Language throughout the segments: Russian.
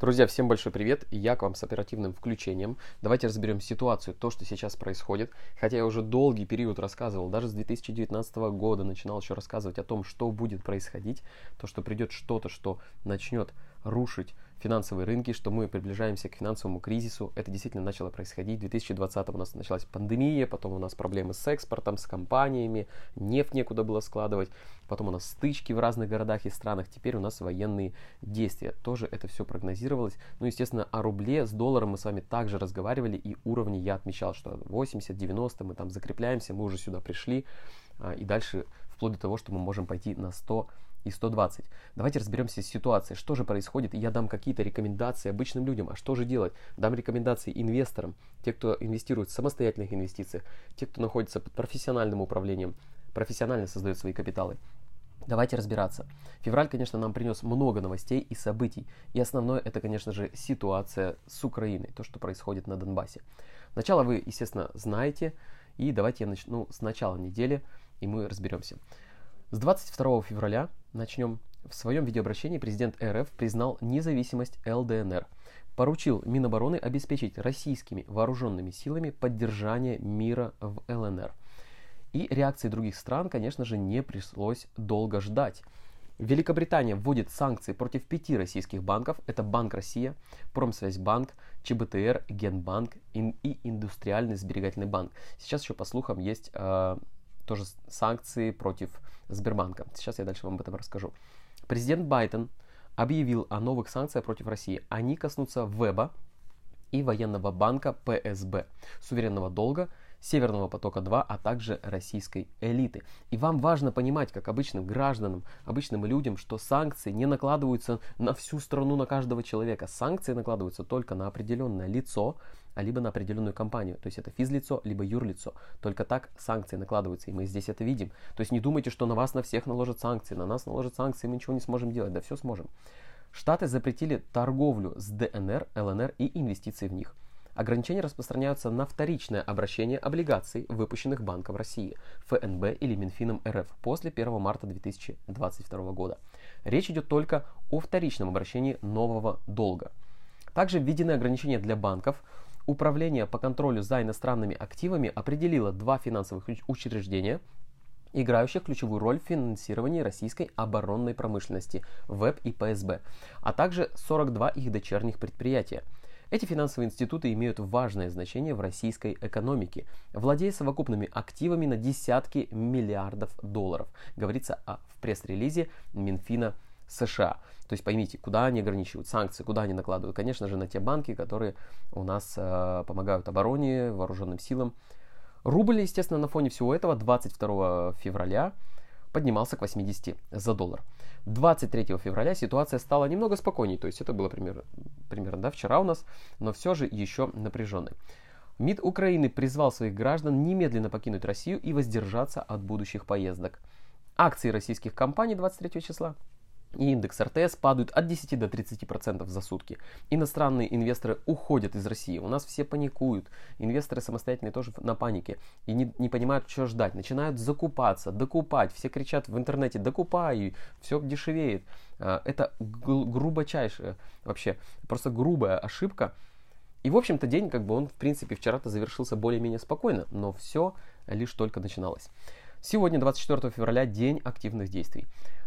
Друзья, всем большой привет. Я к вам с оперативным включением. Давайте разберем ситуацию, то, что сейчас происходит. Хотя я уже долгий период рассказывал, даже с 2019 года начинал еще рассказывать о том, что будет происходить. То, что придет что-то, что начнет рушить финансовые рынки, что мы приближаемся к финансовому кризису. Это действительно начало происходить. В 2020 у нас началась пандемия, потом у нас проблемы с экспортом, с компаниями, нефть некуда было складывать, потом у нас стычки в разных городах и странах, теперь у нас военные действия. Тоже это все прогнозировалось. Ну, естественно, о рубле с долларом мы с вами также разговаривали, и уровни я отмечал, что 80-90 мы там закрепляемся, мы уже сюда пришли, а, и дальше вплоть до того, что мы можем пойти на 100 и 120. Давайте разберемся с ситуацией, что же происходит, я дам какие-то рекомендации обычным людям, а что же делать? Дам рекомендации инвесторам, те, кто инвестирует в самостоятельных инвестициях, те, кто находится под профессиональным управлением, профессионально создает свои капиталы. Давайте разбираться. Февраль, конечно, нам принес много новостей и событий. И основное это, конечно же, ситуация с Украиной, то, что происходит на Донбассе. Начало вы, естественно, знаете. И давайте я начну с начала недели, и мы разберемся. С 22 февраля начнем. В своем видеообращении президент РФ признал независимость ЛДНР, поручил Минобороны обеспечить российскими вооруженными силами поддержание мира в ЛНР. И реакции других стран, конечно же, не пришлось долго ждать. Великобритания вводит санкции против пяти российских банков. Это Банк Россия, Промсвязьбанк, ЧБТР, Генбанк и Индустриальный сберегательный банк. Сейчас еще, по слухам, есть э, тоже санкции против Сбербанка. Сейчас я дальше вам об этом расскажу. Президент Байден объявил о новых санкциях против России. Они коснутся Веба и военного банка ПСБ, суверенного долга Северного потока-2, а также российской элиты. И вам важно понимать, как обычным гражданам, обычным людям, что санкции не накладываются на всю страну, на каждого человека. Санкции накладываются только на определенное лицо, а либо на определенную компанию. То есть это физлицо, либо юрлицо. Только так санкции накладываются, и мы здесь это видим. То есть не думайте, что на вас на всех наложат санкции, на нас наложат санкции, мы ничего не сможем делать. Да все сможем. Штаты запретили торговлю с ДНР, ЛНР и инвестиции в них. Ограничения распространяются на вторичное обращение облигаций, выпущенных Банком России, ФНБ или Минфином РФ после 1 марта 2022 года. Речь идет только о вторичном обращении нового долга. Также введены ограничения для банков. Управление по контролю за иностранными активами определило два финансовых учреждения, играющих ключевую роль в финансировании российской оборонной промышленности, ВЭБ и ПСБ, а также 42 их дочерних предприятия – эти финансовые институты имеют важное значение в российской экономике, владея совокупными активами на десятки миллиардов долларов. Говорится о, в пресс-релизе Минфина США. То есть поймите, куда они ограничивают санкции, куда они накладывают. Конечно же, на те банки, которые у нас э, помогают обороне, вооруженным силам. Рубль, естественно, на фоне всего этого 22 февраля поднимался к 80 за доллар. 23 февраля ситуация стала немного спокойней, то есть это было примерно, примерно да, вчера у нас, но все же еще напряженной. МИД Украины призвал своих граждан немедленно покинуть Россию и воздержаться от будущих поездок. Акции российских компаний 23 числа и индекс РТС падают от 10 до 30% за сутки. Иностранные инвесторы уходят из России. У нас все паникуют. Инвесторы самостоятельные тоже на панике. И не, не понимают, что ждать. Начинают закупаться, докупать. Все кричат в интернете, докупай, все дешевеет. А, это грубочайшая, вообще, просто грубая ошибка. И, в общем-то, день, как бы он, в принципе, вчера-то завершился более-менее спокойно, но все лишь только начиналось. Сегодня, 24 февраля, день активных действий.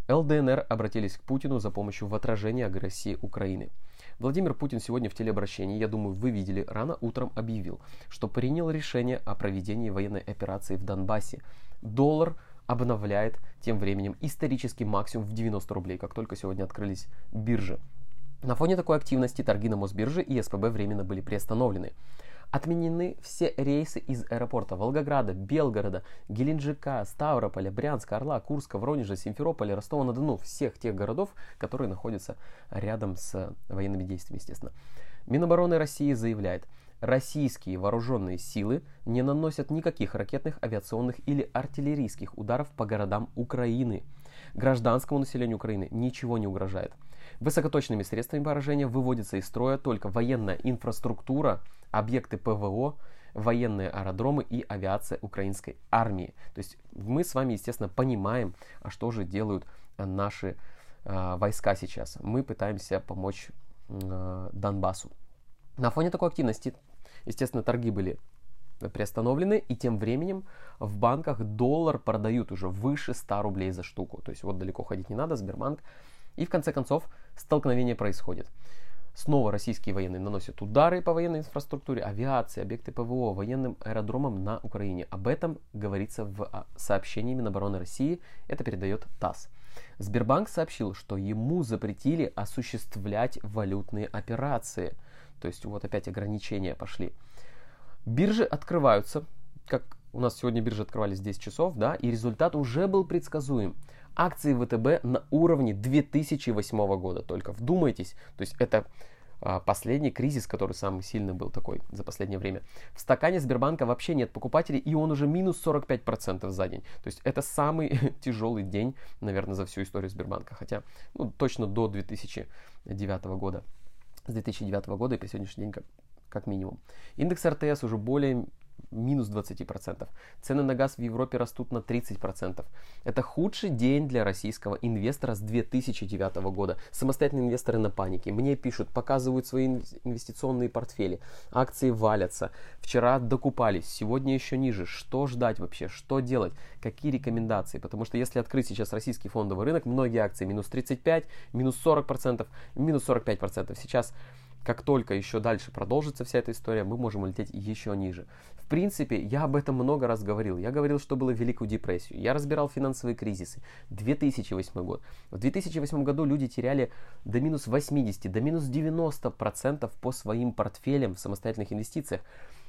ЛДНР обратились к Путину за помощью в отражении агрессии Украины. Владимир Путин сегодня в телеобращении, я думаю, вы видели, рано утром объявил, что принял решение о проведении военной операции в Донбассе. Доллар обновляет тем временем исторический максимум в 90 рублей, как только сегодня открылись биржи. На фоне такой активности торги на Мосбирже и СПБ временно были приостановлены. Отменены все рейсы из аэропорта Волгограда, Белгорода, Геленджика, Ставрополя, Брянска, Орла, Курска, Воронежа, Симферополя, Ростова-на-Дону, всех тех городов, которые находятся рядом с военными действиями, естественно. Минобороны России заявляет, российские вооруженные силы не наносят никаких ракетных, авиационных или артиллерийских ударов по городам Украины. Гражданскому населению Украины ничего не угрожает. Высокоточными средствами поражения выводится из строя только военная инфраструктура, объекты ПВО, военные аэродромы и авиация украинской армии. То есть мы с вами, естественно, понимаем, а что же делают наши э, войска сейчас. Мы пытаемся помочь э, Донбассу. На фоне такой активности, естественно, торги были приостановлены, и тем временем в банках доллар продают уже выше 100 рублей за штуку. То есть вот далеко ходить не надо, Сбербанк. И в конце концов столкновение происходит. Снова российские военные наносят удары по военной инфраструктуре, авиации, объекты ПВО, военным аэродромам на Украине. Об этом говорится в а, сообщении Минобороны России. Это передает ТАСС. Сбербанк сообщил, что ему запретили осуществлять валютные операции. То есть вот опять ограничения пошли. Биржи открываются, как у нас сегодня биржи открывались 10 часов, да, и результат уже был предсказуем. Акции ВТБ на уровне 2008 года, только вдумайтесь, то есть это а, последний кризис, который самый сильный был такой за последнее время. В стакане Сбербанка вообще нет покупателей, и он уже минус 45% за день. То есть это самый тяжелый день, наверное, за всю историю Сбербанка. Хотя, ну, точно до 2009 года. С 2009 года и по сегодняшний день как как минимум. Индекс РТС уже более минус 20%. Цены на газ в Европе растут на 30%. Это худший день для российского инвестора с 2009 года. Самостоятельные инвесторы на панике. Мне пишут, показывают свои инвестиционные портфели. Акции валятся. Вчера докупались, сегодня еще ниже. Что ждать вообще? Что делать? Какие рекомендации? Потому что если открыть сейчас российский фондовый рынок, многие акции минус 35, минус 40%, минус 45%. Сейчас как только еще дальше продолжится вся эта история, мы можем улететь еще ниже. В принципе, я об этом много раз говорил. Я говорил, что было Великую депрессию. Я разбирал финансовые кризисы. 2008 год. В 2008 году люди теряли до минус 80, до минус 90 процентов по своим портфелям в самостоятельных инвестициях.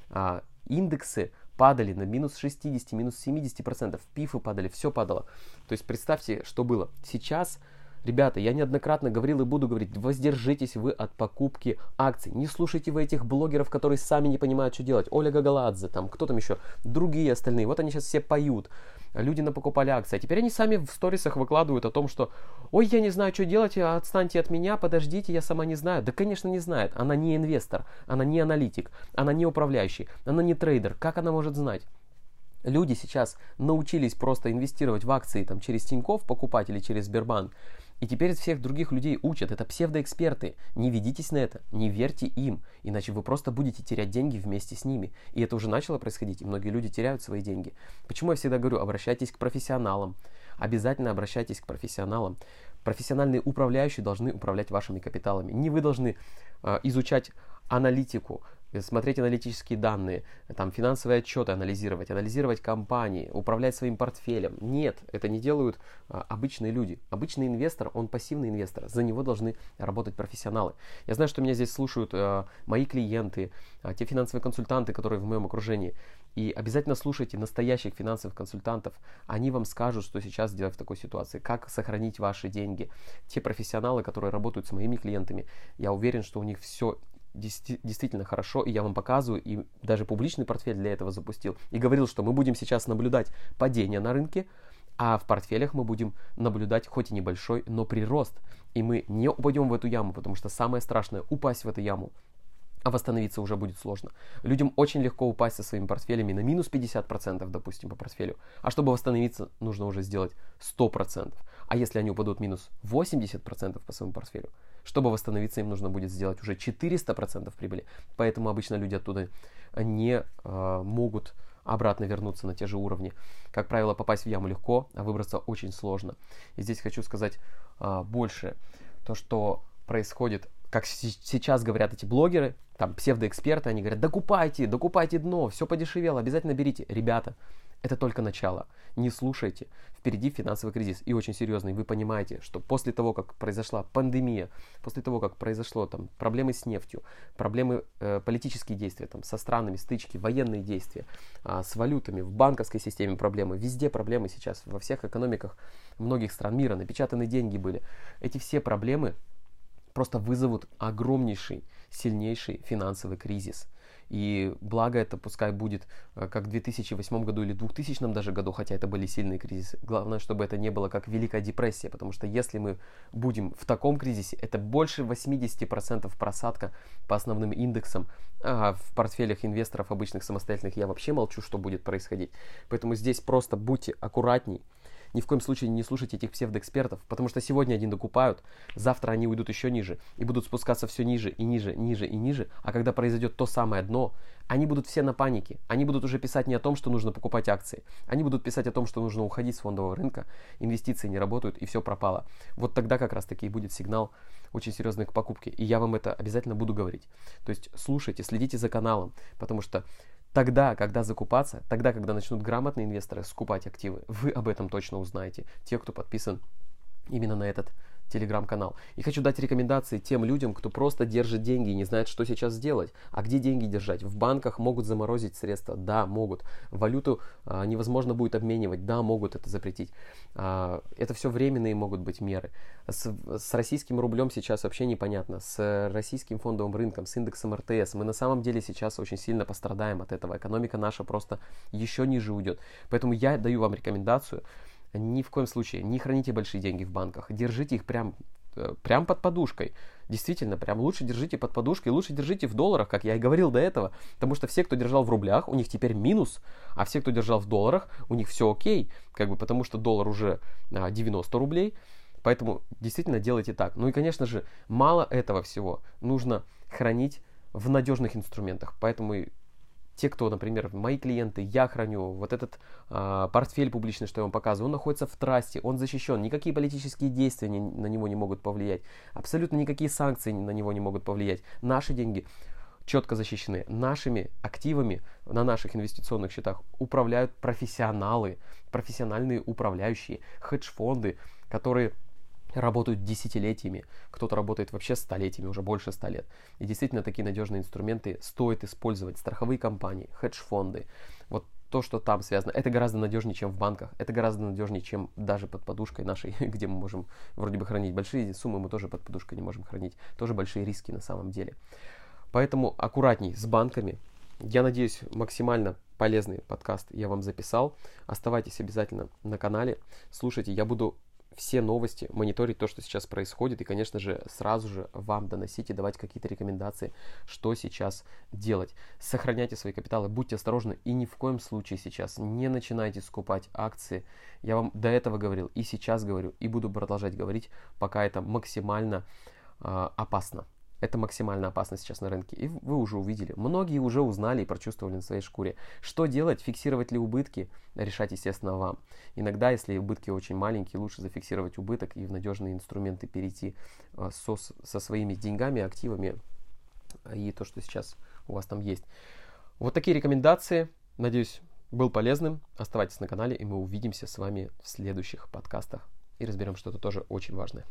А, индексы падали на минус 60, минус 70 процентов. Пифы падали, все падало. То есть представьте, что было. Сейчас Ребята, я неоднократно говорил и буду говорить, воздержитесь вы от покупки акций. Не слушайте вы этих блогеров, которые сами не понимают, что делать. Оля Гагаладзе, там, кто там еще, другие остальные. Вот они сейчас все поют. Люди напокупали акции. А теперь они сами в сторисах выкладывают о том, что «Ой, я не знаю, что делать, отстаньте от меня, подождите, я сама не знаю». Да, конечно, не знает. Она не инвестор, она не аналитик, она не управляющий, она не трейдер. Как она может знать? Люди сейчас научились просто инвестировать в акции там, через Тинькофф покупать или через Сбербанк. И теперь всех других людей учат. Это псевдоэксперты. Не ведитесь на это, не верьте им, иначе вы просто будете терять деньги вместе с ними. И это уже начало происходить, и многие люди теряют свои деньги. Почему я всегда говорю, обращайтесь к профессионалам. Обязательно обращайтесь к профессионалам. Профессиональные управляющие должны управлять вашими капиталами. Не вы должны э, изучать аналитику, смотреть аналитические данные, там, финансовые отчеты анализировать, анализировать компании, управлять своим портфелем. Нет, это не делают а, обычные люди. Обычный инвестор, он пассивный инвестор, за него должны работать профессионалы. Я знаю, что меня здесь слушают а, мои клиенты, а, те финансовые консультанты, которые в моем окружении. И обязательно слушайте настоящих финансовых консультантов. Они вам скажут, что сейчас делать в такой ситуации, как сохранить ваши деньги. Те профессионалы, которые работают с моими клиентами, я уверен, что у них все действительно хорошо, и я вам показываю, и даже публичный портфель для этого запустил, и говорил, что мы будем сейчас наблюдать падение на рынке, а в портфелях мы будем наблюдать хоть и небольшой, но прирост. И мы не упадем в эту яму, потому что самое страшное упасть в эту яму а восстановиться уже будет сложно. Людям очень легко упасть со своими портфелями на минус 50%, допустим, по портфелю. А чтобы восстановиться, нужно уже сделать 100%. А если они упадут минус 80% по своему портфелю, чтобы восстановиться, им нужно будет сделать уже 400% прибыли. Поэтому обычно люди оттуда не э, могут обратно вернуться на те же уровни. Как правило, попасть в яму легко, а выбраться очень сложно. И здесь хочу сказать э, больше. То, что происходит как сейчас говорят эти блогеры, там псевдоэксперты, они говорят, докупайте, докупайте дно, все подешевело, обязательно берите. Ребята, это только начало. Не слушайте. Впереди финансовый кризис и очень серьезный. Вы понимаете, что после того, как произошла пандемия, после того, как произошло там проблемы с нефтью, проблемы э, политические действия там со странами, стычки, военные действия, э, с валютами, в банковской системе проблемы, везде проблемы сейчас во всех экономиках многих стран мира, напечатаны деньги были. Эти все проблемы просто вызовут огромнейший, сильнейший финансовый кризис. И благо это пускай будет э, как в 2008 году или 2000 даже году, хотя это были сильные кризисы. Главное, чтобы это не было как Великая депрессия, потому что если мы будем в таком кризисе, это больше 80% просадка по основным индексам. А в портфелях инвесторов обычных самостоятельных я вообще молчу, что будет происходить. Поэтому здесь просто будьте аккуратней, ни в коем случае не слушайте этих псевдоэкспертов, потому что сегодня они докупают, завтра они уйдут еще ниже и будут спускаться все ниже и ниже, ниже и ниже, а когда произойдет то самое дно, они будут все на панике. Они будут уже писать не о том, что нужно покупать акции. Они будут писать о том, что нужно уходить с фондового рынка, инвестиции не работают и все пропало. Вот тогда как раз таки будет сигнал очень серьезный к покупке. И я вам это обязательно буду говорить. То есть слушайте, следите за каналом, потому что Тогда, когда закупаться, тогда, когда начнут грамотные инвесторы скупать активы, вы об этом точно узнаете. Те, кто подписан именно на этот телеграм-канал. И хочу дать рекомендации тем людям, кто просто держит деньги и не знает, что сейчас сделать. А где деньги держать? В банках могут заморозить средства? Да, могут. Валюту а, невозможно будет обменивать? Да, могут это запретить. А, это все временные могут быть меры. С, с российским рублем сейчас вообще непонятно. С российским фондовым рынком, с индексом РТС. Мы на самом деле сейчас очень сильно пострадаем от этого. Экономика наша просто еще ниже уйдет. Поэтому я даю вам рекомендацию ни в коем случае не храните большие деньги в банках. Держите их прям, э, прям под подушкой. Действительно, прям лучше держите под подушкой, лучше держите в долларах, как я и говорил до этого. Потому что все, кто держал в рублях, у них теперь минус, а все, кто держал в долларах, у них все окей. Как бы потому что доллар уже 90 а, рублей. Поэтому действительно делайте так. Ну и, конечно же, мало этого всего. Нужно хранить в надежных инструментах. Поэтому те, кто, например, мои клиенты, я храню, вот этот э, портфель публичный, что я вам показываю, он находится в трасте, он защищен, никакие политические действия не, на него не могут повлиять, абсолютно никакие санкции на него не могут повлиять. Наши деньги четко защищены. Нашими активами на наших инвестиционных счетах управляют профессионалы, профессиональные управляющие, хедж-фонды, которые работают десятилетиями, кто-то работает вообще столетиями, уже больше ста лет. И действительно такие надежные инструменты стоит использовать. Страховые компании, хедж-фонды, вот то, что там связано, это гораздо надежнее, чем в банках, это гораздо надежнее, чем даже под подушкой нашей, где мы можем вроде бы хранить большие суммы, мы тоже под подушкой не можем хранить, тоже большие риски на самом деле. Поэтому аккуратней с банками. Я надеюсь, максимально полезный подкаст я вам записал. Оставайтесь обязательно на канале, слушайте, я буду все новости, мониторить то, что сейчас происходит, и, конечно же, сразу же вам доносить и давать какие-то рекомендации, что сейчас делать. Сохраняйте свои капиталы, будьте осторожны и ни в коем случае сейчас не начинайте скупать акции. Я вам до этого говорил и сейчас говорю, и буду продолжать говорить, пока это максимально э, опасно. Это максимально опасно сейчас на рынке. И вы уже увидели. Многие уже узнали и прочувствовали на своей шкуре. Что делать? Фиксировать ли убытки? Решать, естественно, вам. Иногда, если убытки очень маленькие, лучше зафиксировать убыток и в надежные инструменты перейти э, со, со своими деньгами, активами и то, что сейчас у вас там есть. Вот такие рекомендации. Надеюсь, был полезным. Оставайтесь на канале, и мы увидимся с вами в следующих подкастах и разберем что-то тоже очень важное.